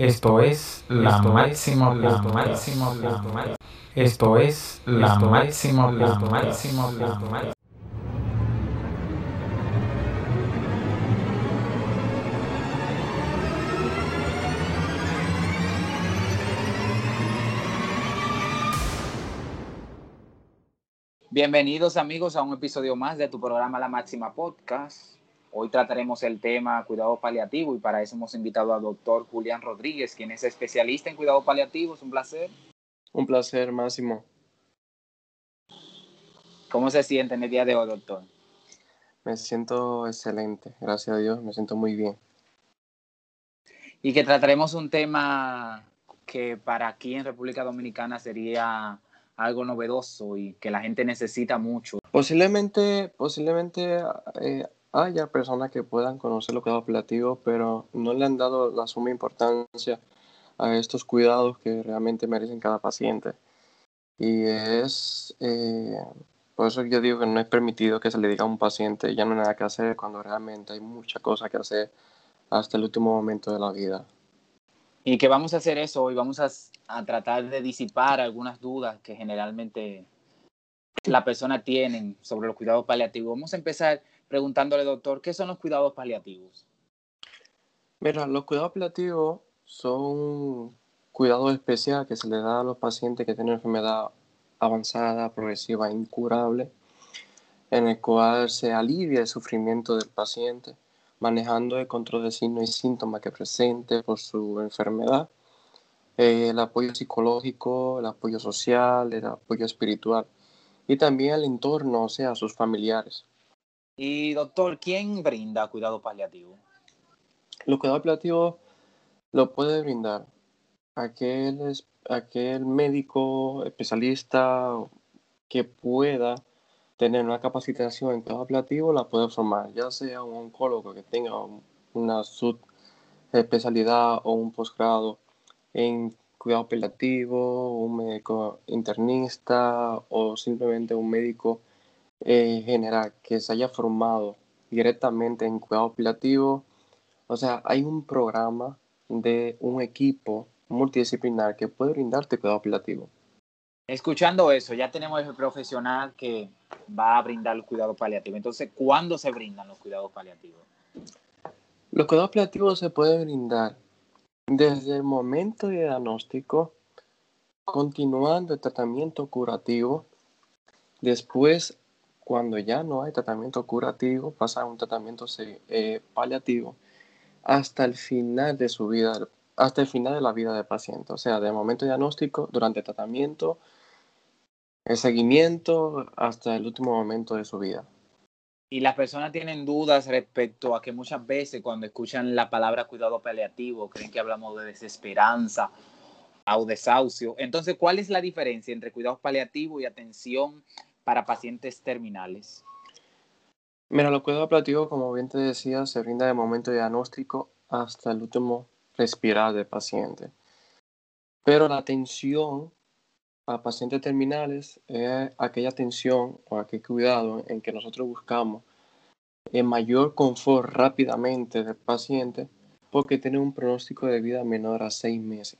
Esto es la máximo la máximo la Esto es la máximo la máximo la Bienvenidos amigos a un episodio más de tu programa La Máxima Podcast. Hoy trataremos el tema cuidado paliativo y para eso hemos invitado al doctor Julián Rodríguez, quien es especialista en cuidado paliativo. Es un placer. Un placer, Máximo. ¿Cómo se siente en el día de hoy, doctor? Me siento excelente, gracias a Dios, me siento muy bien. Y que trataremos un tema que para aquí en República Dominicana sería algo novedoso y que la gente necesita mucho. Posiblemente, posiblemente eh, haya personas que puedan conocer los cuidados paliativos, pero no le han dado la suma importancia a estos cuidados que realmente merecen cada paciente. Y es, eh, por eso yo digo que no es permitido que se le diga a un paciente ya no hay nada que hacer cuando realmente hay muchas cosas que hacer hasta el último momento de la vida. Y que vamos a hacer eso hoy, vamos a, a tratar de disipar algunas dudas que generalmente la persona tiene sobre los cuidados paliativos. Vamos a empezar preguntándole, doctor, ¿qué son los cuidados paliativos? Mira, los cuidados paliativos son cuidados especiales que se le da a los pacientes que tienen enfermedad avanzada, progresiva, incurable, en el cual se alivia el sufrimiento del paciente, manejando el control de signos y síntomas que presente por su enfermedad, eh, el apoyo psicológico, el apoyo social, el apoyo espiritual y también el entorno, o sea, sus familiares. Y doctor, ¿quién brinda cuidado paliativo? Los cuidados paliativos lo puede brindar aquel, aquel médico especialista que pueda tener una capacitación en cuidado paliativo, la puede formar, ya sea un oncólogo que tenga una subespecialidad o un posgrado en cuidado paliativo, un médico internista o simplemente un médico en general que se haya formado directamente en cuidado apelativo, o sea, hay un programa de un equipo multidisciplinar que puede brindarte cuidado apelativo. Escuchando eso, ya tenemos el profesional que va a brindar el cuidado paliativo. Entonces, ¿cuándo se brindan los cuidados paliativos? Los cuidados paliativos se pueden brindar desde el momento de diagnóstico, continuando el tratamiento curativo, después cuando ya no hay tratamiento curativo, pasa a un tratamiento eh, paliativo hasta el final de su vida, hasta el final de la vida del paciente. O sea, de momento diagnóstico, durante el tratamiento, el seguimiento, hasta el último momento de su vida. Y las personas tienen dudas respecto a que muchas veces cuando escuchan la palabra cuidado paliativo creen que hablamos de desesperanza o desahucio. Entonces, ¿cuál es la diferencia entre cuidados paliativos y atención para pacientes terminales? Mira, los cuidados paliativos, como bien te decía, se brinda de momento diagnóstico hasta el último respirar del paciente. Pero la atención a pacientes terminales es aquella atención o aquel cuidado en que nosotros buscamos el mayor confort rápidamente del paciente porque tiene un pronóstico de vida menor a seis meses.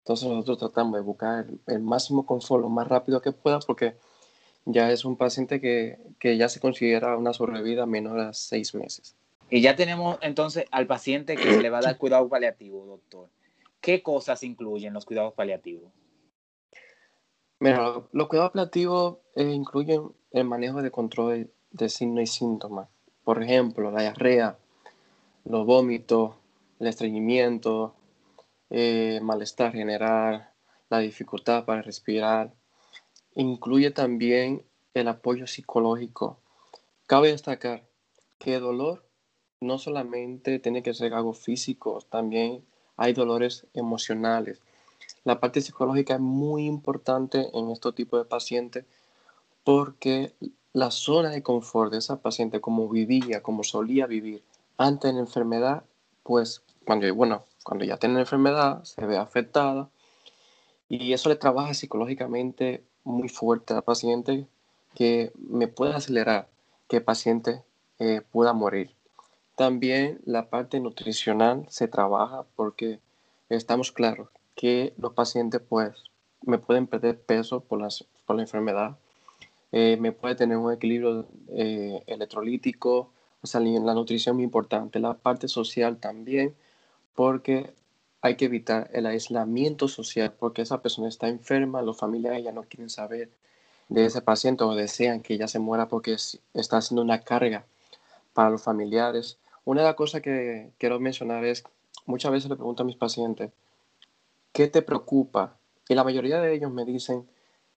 Entonces nosotros tratamos de buscar el, el máximo confort lo más rápido que pueda porque ya es un paciente que, que ya se considera una sobrevida menor a seis meses. Y ya tenemos entonces al paciente que se le va a dar cuidado paliativo, doctor. ¿Qué cosas incluyen los cuidados paliativos? Mira, los cuidados paliativos eh, incluyen el manejo de control de signos y síntomas. Por ejemplo, la diarrea, los vómitos, el estreñimiento, eh, malestar general, la dificultad para respirar, incluye también el apoyo psicológico. Cabe destacar que el dolor no solamente tiene que ser algo físico, también hay dolores emocionales. La parte psicológica es muy importante en este tipo de pacientes porque la zona de confort de esa paciente, como vivía, como solía vivir antes de la enfermedad, pues cuando, bueno, cuando ya tiene la enfermedad se ve afectada y eso le trabaja psicológicamente muy fuerte al paciente que me puede acelerar que el paciente eh, pueda morir. También la parte nutricional se trabaja porque estamos claros que los pacientes pues me pueden perder peso por, las, por la enfermedad, eh, me puede tener un equilibrio eh, electrolítico, o sea, la nutrición muy importante, la parte social también, porque hay que evitar el aislamiento social, porque esa persona está enferma, los familiares ya no quieren saber de ese paciente o desean que ya se muera porque está haciendo una carga para los familiares. Una de las cosas que quiero mencionar es, muchas veces le pregunto a mis pacientes, ¿qué te preocupa? Y la mayoría de ellos me dicen,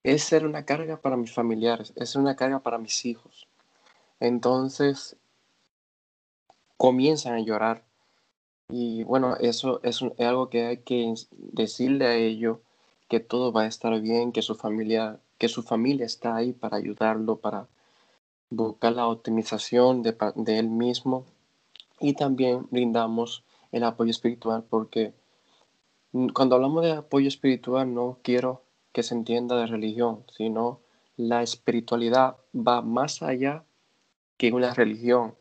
es ser una carga para mis familiares, es ser una carga para mis hijos. Entonces, comienzan a llorar. Y bueno, eso es, algo que hay que decirle a ellos, que todo va a estar bien, que su familia, que su familia está ahí para ayudarlo, para buscar la optimización de, de él mismo. Y también brindamos el apoyo espiritual porque cuando hablamos de apoyo espiritual no quiero que se entienda de religión, sino la espiritualidad va más allá que una religión.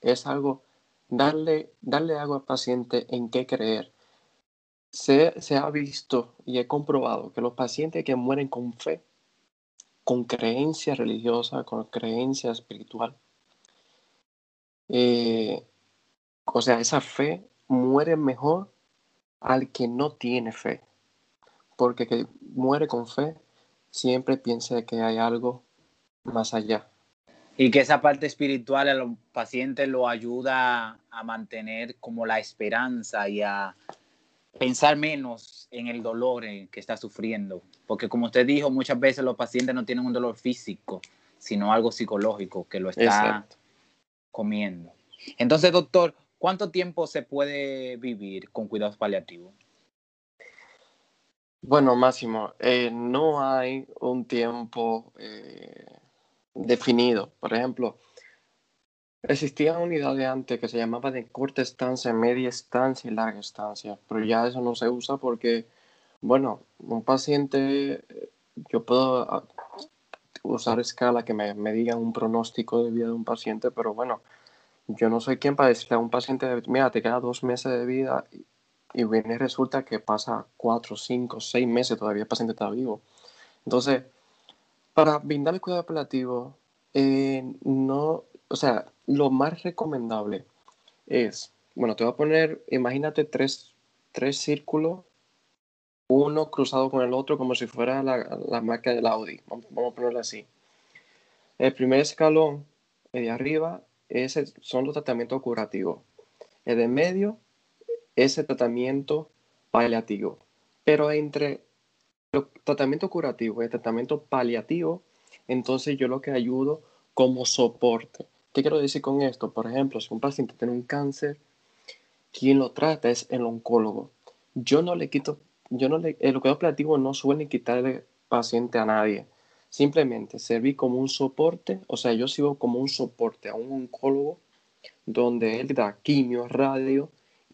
Es algo, darle, darle algo al paciente en qué creer. Se, se ha visto y he comprobado que los pacientes que mueren con fe, con creencia religiosa, con creencia espiritual, eh, o sea, esa fe muere mejor al que no tiene fe porque que muere con fe siempre piensa que hay algo más allá. Y que esa parte espiritual a los pacientes lo ayuda a mantener como la esperanza y a pensar menos en el dolor que está sufriendo. Porque como usted dijo, muchas veces los pacientes no tienen un dolor físico, sino algo psicológico que lo está comiendo. Entonces, doctor, ¿cuánto tiempo se puede vivir con cuidados paliativos? Bueno, Máximo, eh, no hay un tiempo eh, definido. Por ejemplo, existían unidades antes que se llamaban de corta estancia, media estancia y larga estancia, pero ya eso no se usa porque, bueno, un paciente, yo puedo ah, usar escala que me, me digan un pronóstico de vida de un paciente, pero bueno, yo no soy quien para decirle a un paciente, mira, te queda dos meses de vida y viene resulta que pasa cuatro, cinco, seis meses todavía el paciente está vivo. Entonces, para brindar el cuidado apelativo, eh, no, o sea, lo más recomendable es, bueno, te voy a poner, imagínate tres, tres círculos, uno cruzado con el otro como si fuera la, la marca del Audi, vamos, a ponerlo así. El primer escalón, el de arriba, ese son los tratamientos curativos. El de medio ese tratamiento paliativo. Pero entre el tratamiento curativo el tratamiento paliativo, entonces yo lo que ayudo como soporte. ¿Qué quiero decir con esto? Por ejemplo, si un paciente tiene un cáncer, quien lo trata es el oncólogo. Yo no le quito, yo no le, el cuidado paliativo no suele quitarle paciente a nadie. Simplemente serví como un soporte, o sea, yo sirvo como un soporte a un oncólogo donde él da quimio, radio,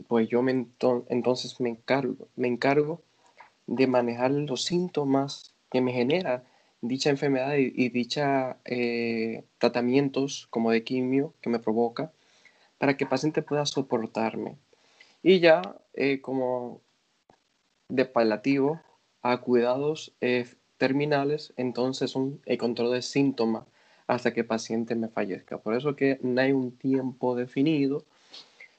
pues yo me entonces me encargo, me encargo de manejar los síntomas que me genera dicha enfermedad y, y dicha eh, tratamientos como de quimio que me provoca para que el paciente pueda soportarme. Y ya eh, como de palativo a cuidados eh, terminales, entonces un, el control de síntomas hasta que el paciente me fallezca. Por eso que no hay un tiempo definido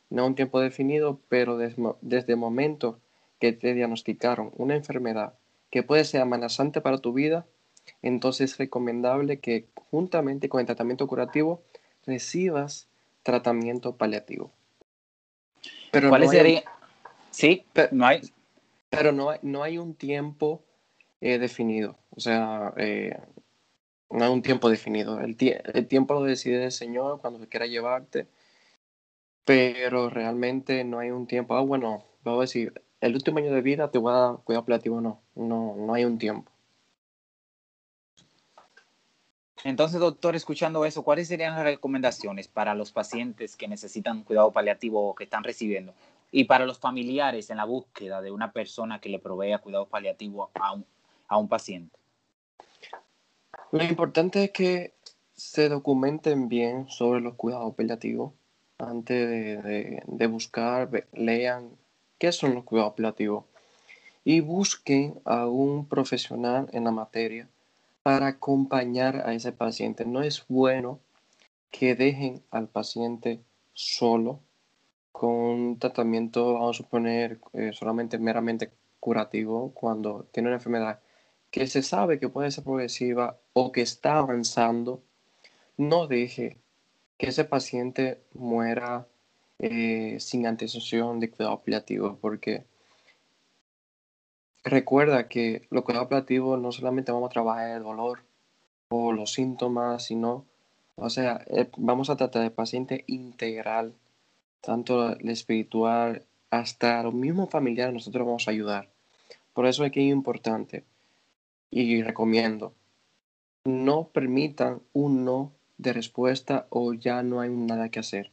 no un tiempo definido, pero desde, el momento que te diagnosticaron una enfermedad que puede ser amenazante para tu vida, entonces es recomendable que juntamente con el tratamiento curativo recibas tratamiento paliativo. Pero ¿Cuál no sería? sí, pero, no hay. Pero no hay, no hay un tiempo eh, definido. O sea, eh, no hay un tiempo definido. El, el, tiempo lo decide el Señor cuando quiera llevarte pero realmente no hay un tiempo. Ah, bueno, vamos a decir, el último año de vida te voy a dar cuidado paliativo, no, no, no hay un tiempo. Entonces, doctor, escuchando eso, ¿cuáles serían las recomendaciones para los pacientes que necesitan cuidado paliativo o que están recibiendo? Y para los familiares en la búsqueda de una persona que le provea cuidado paliativo a un, a un paciente. Lo importante es que se documenten bien sobre los cuidados paliativos antes de, buscar, lean qué son los cuidados paliativos y busquen a un profesional en la materia para acompañar a ese paciente. No es bueno que dejen al paciente solo con un tratamiento, vamos a suponer, eh, solamente meramente curativo cuando tiene una enfermedad que se sabe que puede ser progresiva o que está avanzando, no deje que ese paciente muera eh, sin antecesión de cuidado paliativo, porque recuerda que los cuidados paliativos no solamente vamos a trabajar el dolor o los síntomas, sino, o sea, eh, vamos a tratar de paciente integral, tanto el espiritual hasta los mismos familiares, nosotros vamos a ayudar. Por eso es que es importante y recomiendo, no permitan un no de respuesta o ya no hay nada que hacer.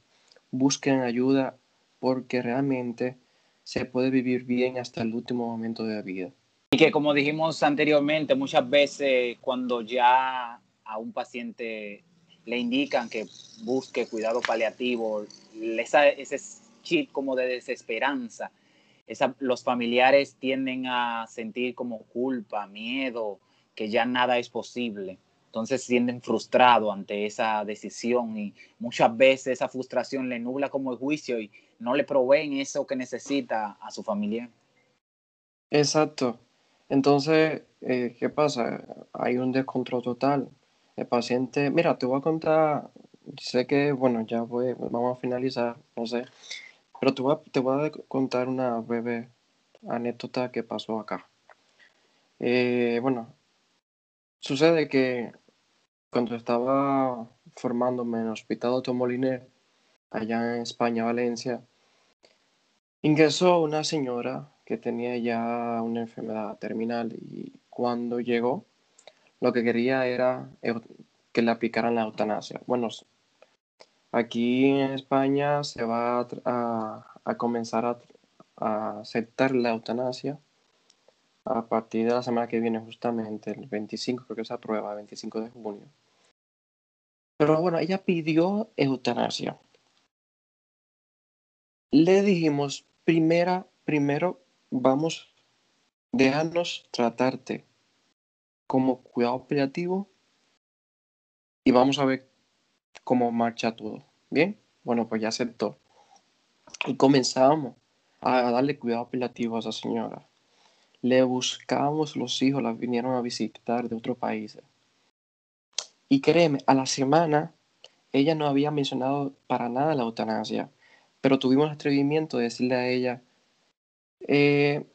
Busquen ayuda porque realmente se puede vivir bien hasta el último momento de la vida. Y que como dijimos anteriormente, muchas veces cuando ya a un paciente le indican que busque cuidado paliativo, ese chip como de desesperanza, los familiares tienden a sentir como culpa, miedo, que ya nada es posible. Entonces se sienten frustrados ante esa decisión y muchas veces esa frustración le nubla como el juicio y no le proveen eso que necesita a su familia. Exacto. Entonces, eh, ¿qué pasa? Hay un descontrol total. El paciente, mira, te voy a contar, sé que, bueno, ya voy, vamos a finalizar, no sé, pero te voy a, te voy a contar una breve anécdota que pasó acá. Eh, bueno, sucede que cuando estaba formándome en el Hospital Otto allá en España, Valencia, ingresó una señora que tenía ya una enfermedad terminal y cuando llegó, lo que quería era que le aplicaran la eutanasia. Bueno, aquí en España se va a, comenzar a, aceptar la eutanasia a partir de la semana que viene, justamente el 25, creo que se aprueba, el 25 de junio. Pero bueno, ella pidió eutanasia le dijimos, primera, primero vamos, déjanos tratarte como cuidado paliativo y vamos a ver cómo marcha todo. ¿Bien? Bueno, pues ya aceptó. Y comenzamos a darle cuidado paliativo a esa señora. Le buscamos los hijos, la vinieron a visitar de otros países. Y créeme, a la semana ella no había mencionado para nada la eutanasia pero tuvimos el atrevimiento de decirle a ella, eh,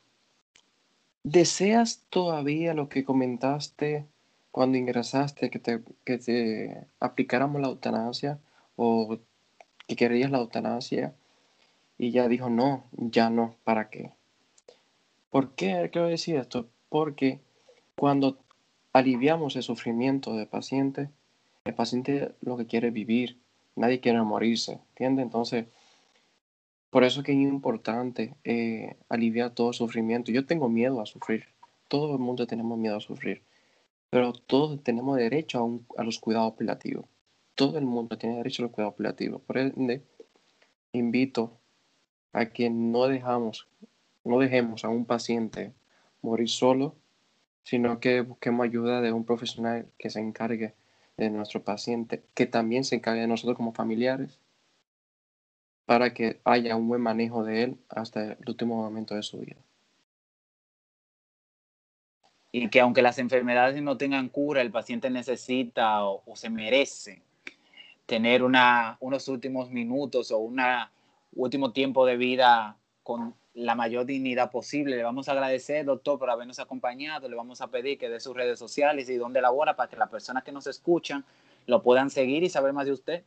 ¿deseas todavía lo que comentaste cuando ingresaste, que te, que te aplicáramos la eutanasia o que querías la eutanasia? Y ella dijo, no, ya no, ¿para qué? ¿Por qué quiero decir esto? Porque cuando aliviamos el sufrimiento del paciente, el paciente lo que quiere es vivir, nadie quiere morirse, ¿entiendes? Entonces, por eso es que es importante eh, aliviar todo sufrimiento. Yo tengo miedo a sufrir. Todo el mundo tenemos miedo a sufrir. Pero todos tenemos derecho a, los cuidados paliativos. Todo el mundo tiene derecho a los cuidados paliativos. Por ende, invito a que no dejamos, no dejemos a un paciente morir solo, sino que busquemos ayuda de un profesional que se encargue de nuestro paciente, que también se encargue de nosotros como familiares para que haya un buen manejo de él hasta el último momento de su vida. Y que aunque las enfermedades no tengan cura, el paciente necesita o, se merece tener unos últimos minutos o un último tiempo de vida con la mayor dignidad posible. Le vamos a agradecer, doctor, por habernos acompañado. Le vamos a pedir que dé sus redes sociales y dónde labora para que las personas que nos escuchan lo puedan seguir y saber más de usted.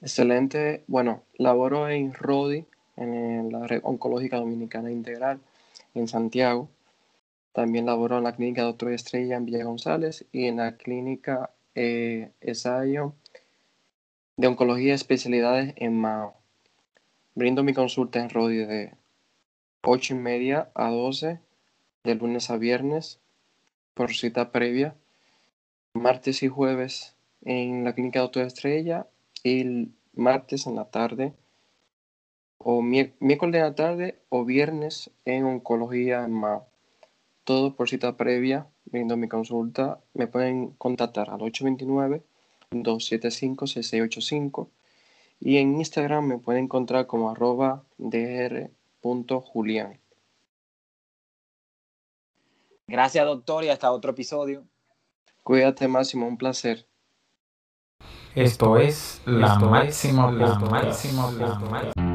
Excelente. Bueno, laboro en RODI, en la Red Oncológica Dominicana Integral, en Santiago. También laboro en la clínica Doctor Estrella en Villa González y en la clínica eh, Ensayo de Oncología Especialidades en Mao. Brindo mi consulta en RODI de 8 y media a 12, de lunes a viernes, por cita previa. Martes y jueves en la clínica Doctor Estrella el martes en la tarde o miércoles de la tarde o viernes en Oncología en MAO. Todo por cita previa, viendo mi consulta, me pueden contactar al 829-275-6685 y en Instagram me pueden encontrar como arroba dr.julián. Gracias, doctor, y hasta otro episodio. Cuídate, Máximo, un placer. Esto es la máximo, la máximo, la máximo.